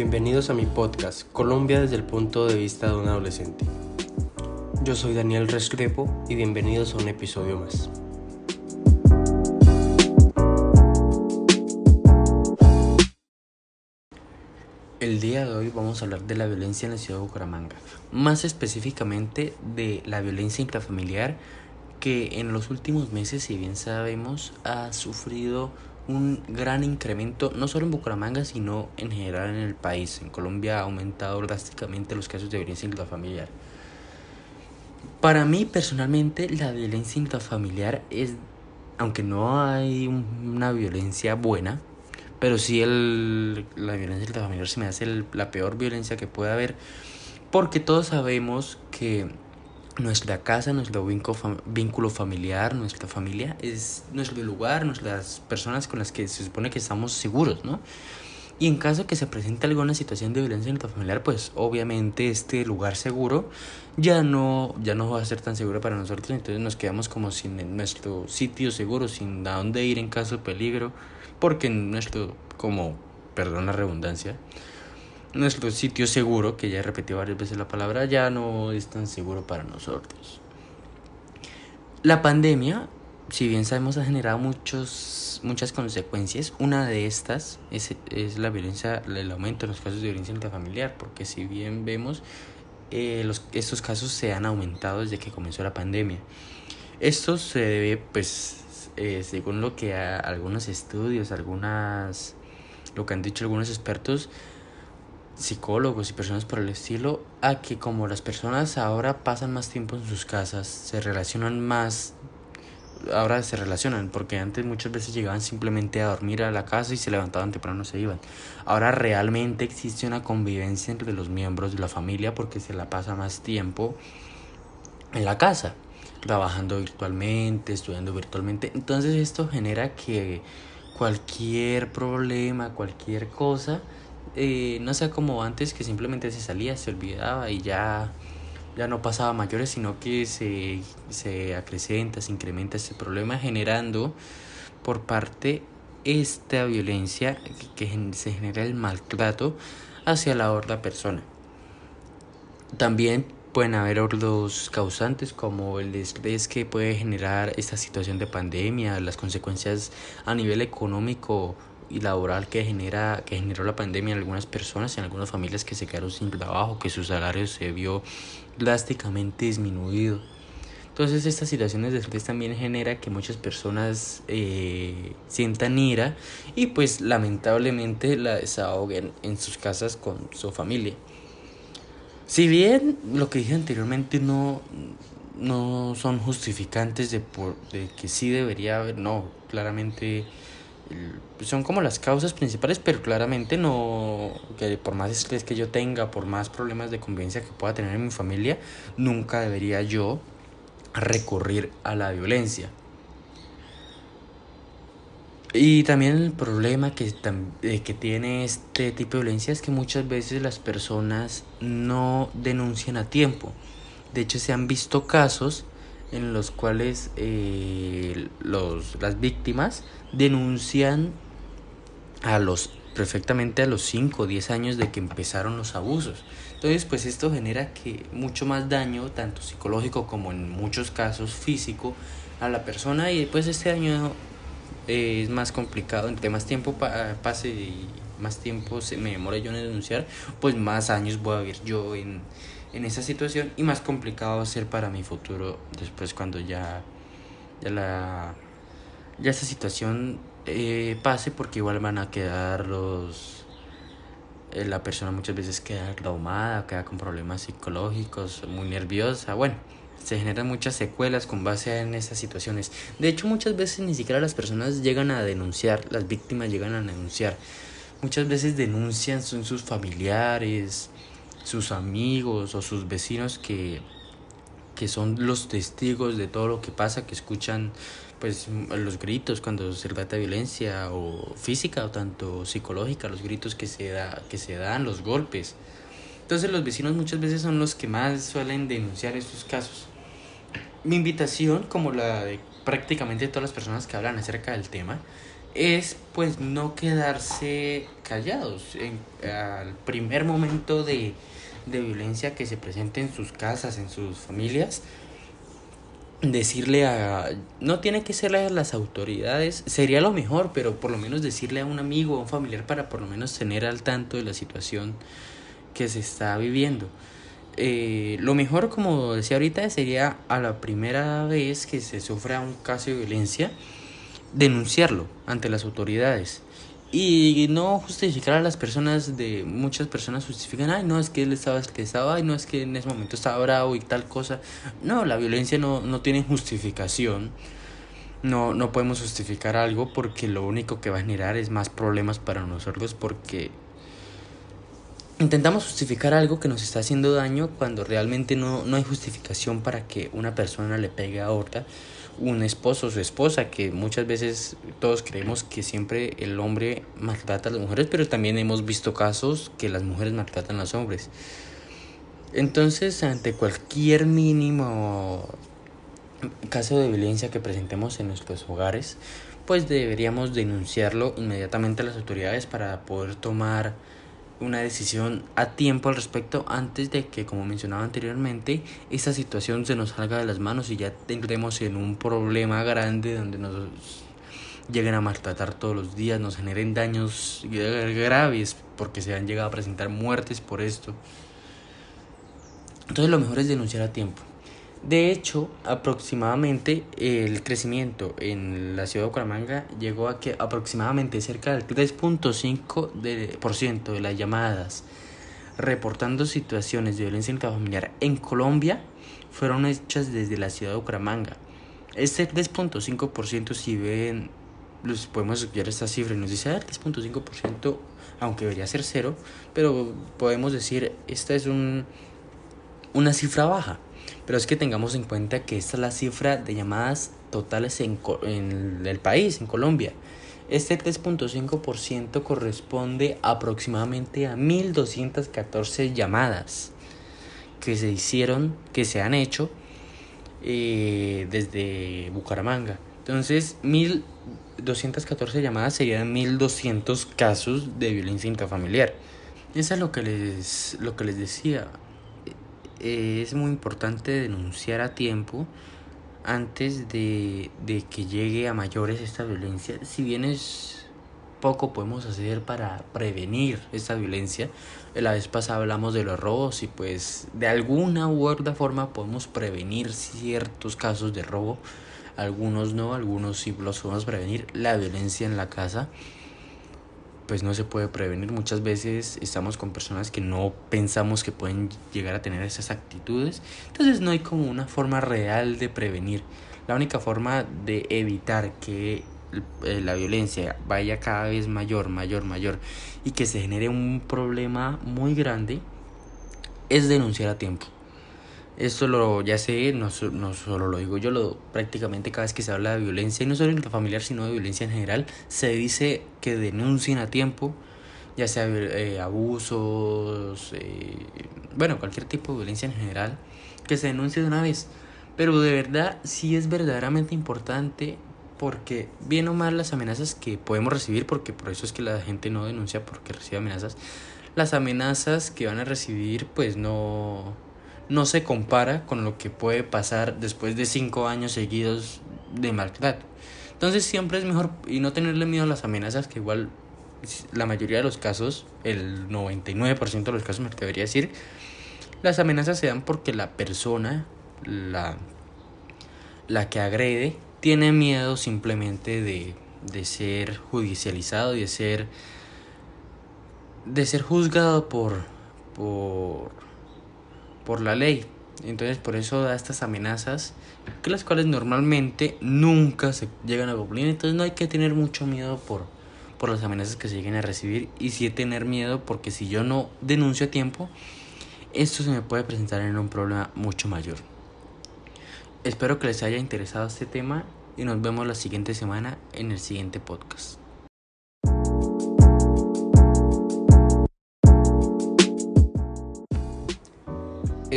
Bienvenidos a mi podcast Colombia desde el punto de vista de un adolescente. Yo soy Daniel Rescrepo y bienvenidos a un episodio más. El día de hoy vamos a hablar de la violencia en la ciudad de Bucaramanga, más específicamente de la violencia intrafamiliar que en los últimos meses, si bien sabemos, ha sufrido un gran incremento, no solo en Bucaramanga, sino en general en el país. En Colombia ha aumentado drásticamente los casos de violencia intrafamiliar. Para mí, personalmente, la violencia intrafamiliar es, aunque no hay una violencia buena, pero sí el, la violencia intrafamiliar se me hace la peor violencia que puede haber, porque todos sabemos que nuestra casa, nuestro vínculo familiar, nuestra familia es nuestro lugar, nuestras personas con las que se supone que estamos seguros, ¿no? Y en caso que se presente alguna situación de violencia intrafamiliar, pues obviamente este lugar seguro ya no, ya no va a ser tan seguro para nosotros, entonces nos quedamos como sin nuestro sitio seguro, sin a dónde ir en caso de peligro, porque nuestro, como, perdón la redundancia, nuestro sitio seguro, que ya he repetido varias veces la palabra, ya no es tan seguro para nosotros. La pandemia, si bien sabemos, ha generado muchos, muchas consecuencias. Una de estas es, es la violencia, el aumento en los casos de violencia intrafamiliar, porque si bien vemos, eh, los, estos casos se han aumentado desde que comenzó la pandemia. Esto se debe, pues, eh, según lo que algunos estudios, algunas, lo que han dicho algunos expertos, psicólogos y personas por el estilo a que como las personas ahora pasan más tiempo en sus casas, se relacionan más, ahora se relacionan, porque antes muchas veces llegaban simplemente a dormir a la casa y se levantaban temprano se iban. Ahora realmente existe una convivencia entre los miembros de la familia porque se la pasa más tiempo en la casa, trabajando virtualmente, estudiando virtualmente. Entonces esto genera que cualquier problema, cualquier cosa, eh, no sea como antes que simplemente se salía, se olvidaba y ya, ya no pasaba mayores, sino que se, se acrecenta, se incrementa este problema generando por parte esta violencia que, se genera el maltrato hacia la otra persona. También pueden haber otros causantes como el estrés que puede generar esta situación de pandemia, las consecuencias a nivel económico y laboral que genera que generó la pandemia en algunas personas en algunas familias que se quedaron sin trabajo que su salario se vio drásticamente disminuido. Entonces estas situaciones de estrés también genera que muchas personas eh, sientan ira y pues lamentablemente la desahoguen en sus casas con su familia. Si bien lo que dije anteriormente no no son justificantes de, por, de que sí debería haber no claramente son como las causas principales, pero claramente no, que por más estrés que yo tenga, por más problemas de convivencia que pueda tener en mi familia, nunca debería yo recurrir a la violencia. Y también el problema que, eh, que tiene este tipo de violencia es que muchas veces las personas no denuncian a tiempo. De hecho, se han visto casos en los cuales eh, los, las víctimas denuncian a los perfectamente a los 5 o 10 años de que empezaron los abusos. Entonces, pues esto genera que mucho más daño, tanto psicológico como en muchos casos físico, a la persona y pues este año eh, es más complicado, entre más tiempo pase y más tiempo se me demore yo en denunciar, pues más años voy a vivir yo en, en esa situación y más complicado va a ser para mi futuro después cuando ya, ya la ya esa situación eh, pase porque igual van a quedar los eh, la persona muchas veces queda traumada queda con problemas psicológicos muy nerviosa. Bueno se generan muchas secuelas con base en esas situaciones. De hecho muchas veces ni siquiera las personas llegan a denunciar las víctimas llegan a denunciar. Muchas veces denuncian son sus familiares sus amigos o sus vecinos que, que son los testigos de todo lo que pasa, que escuchan pues los gritos cuando se trata de violencia o física o tanto psicológica, los gritos que se da, que se dan, los golpes. Entonces los vecinos muchas veces son los que más suelen denunciar estos casos. Mi invitación, como la de prácticamente todas las personas que hablan acerca del tema, es pues no quedarse callados al primer momento de, de violencia que se presente en sus casas, en sus familias, decirle a... No tiene que ser a las autoridades, sería lo mejor, pero por lo menos decirle a un amigo o un familiar para por lo menos tener al tanto de la situación que se está viviendo. Eh, lo mejor, como decía ahorita, sería a la primera vez que se sufra un caso de violencia, denunciarlo ante las autoridades. Y no justificar a las personas de muchas personas justifican ay no es que él estaba estresado ay no es que en ese momento estaba bravo y tal cosa no la violencia no, no tiene justificación. No no podemos justificar algo porque lo único que va a generar es más problemas para nosotros porque intentamos justificar algo que nos está haciendo daño cuando realmente no, no hay justificación para que una persona le pegue a otra un esposo o su esposa, que muchas veces todos creemos que siempre el hombre maltrata a las mujeres, pero también hemos visto casos que las mujeres maltratan a los hombres. Entonces, ante cualquier mínimo caso de violencia que presentemos en nuestros hogares, pues deberíamos denunciarlo inmediatamente a las autoridades para poder tomar una decisión a tiempo al respecto antes de que, como mencionaba anteriormente, esta situación se nos salga de las manos y ya tendremos en un problema grande donde nos lleguen a maltratar todos los días, nos generen daños graves porque se han llegado a presentar muertes por esto. Entonces lo mejor es denunciar a tiempo. De hecho, aproximadamente el crecimiento en la ciudad de Bucaramanga llegó a que aproximadamente cerca del 3.5% de, las llamadas reportando situaciones de violencia intrafamiliar en Colombia fueron hechas desde la ciudad de Bucaramanga. Este 3.5% si ven, los podemos estudiar esta cifra y nos dice, ah, 3.5%, aunque debería ser cero, pero podemos decir, esta es un, una cifra baja pero es que tengamos en cuenta que esta es la cifra de llamadas totales en, en el país, en Colombia. Este 3.5% corresponde aproximadamente a 1.214 llamadas que se hicieron, que se han hecho eh, desde Bucaramanga. Entonces, 1.214 llamadas serían 1.200 casos de violencia intrafamiliar. Eso es lo que les, lo que les decía. Eh, es muy importante denunciar a tiempo antes de, de que llegue a mayores esta violencia. Si bien es poco podemos hacer para prevenir esta violencia. La vez pasada hablamos de los robos y pues de alguna u otra forma podemos prevenir ciertos casos de robo. Algunos no, algunos sí los podemos prevenir. La violencia en la casa pues no se puede prevenir. Muchas veces estamos con personas que no pensamos que pueden llegar a tener esas actitudes. Entonces no hay como una forma real de prevenir. La única forma de evitar que eh, la violencia vaya cada vez mayor, mayor, mayor y que se genere un problema muy grande es denunciar a tiempo. Esto lo ya sé, no, no solo lo digo yo, lo, prácticamente cada vez que se habla de violencia, y no solo familiar sino de violencia en general, se dice que denuncien a tiempo, ya sea eh, abusos, eh, bueno, cualquier tipo de violencia en general, que se denuncie de una vez. Pero de verdad, sí es verdaderamente importante porque bien o mal las amenazas que podemos recibir, porque por eso es que la gente no denuncia porque recibe amenazas, las amenazas que van a recibir pues no no se compara con lo que puede pasar después de cinco años seguidos de maltrato. Entonces siempre es mejor y no tenerle miedo a las amenazas, que igual la mayoría de los casos, el 99% de los casos me debería decir, las amenazas se dan porque la persona, la, la que agrede, tiene miedo simplemente de, de ser judicializado y de ser, de ser juzgado por, por por la ley. Entonces por eso da estas amenazas, que las cuales normalmente nunca se llegan a cumplir. Entonces no hay que tener mucho miedo por, por las amenazas que se lleguen a recibir y sí tener miedo porque si yo no denuncio a tiempo, esto se me puede presentar en un problema mucho mayor. Espero que les haya interesado este tema y nos vemos la siguiente semana en el siguiente podcast.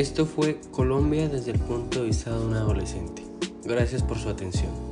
Esto fue Colombia desde el punto de vista de un adolescente. Gracias por su atención.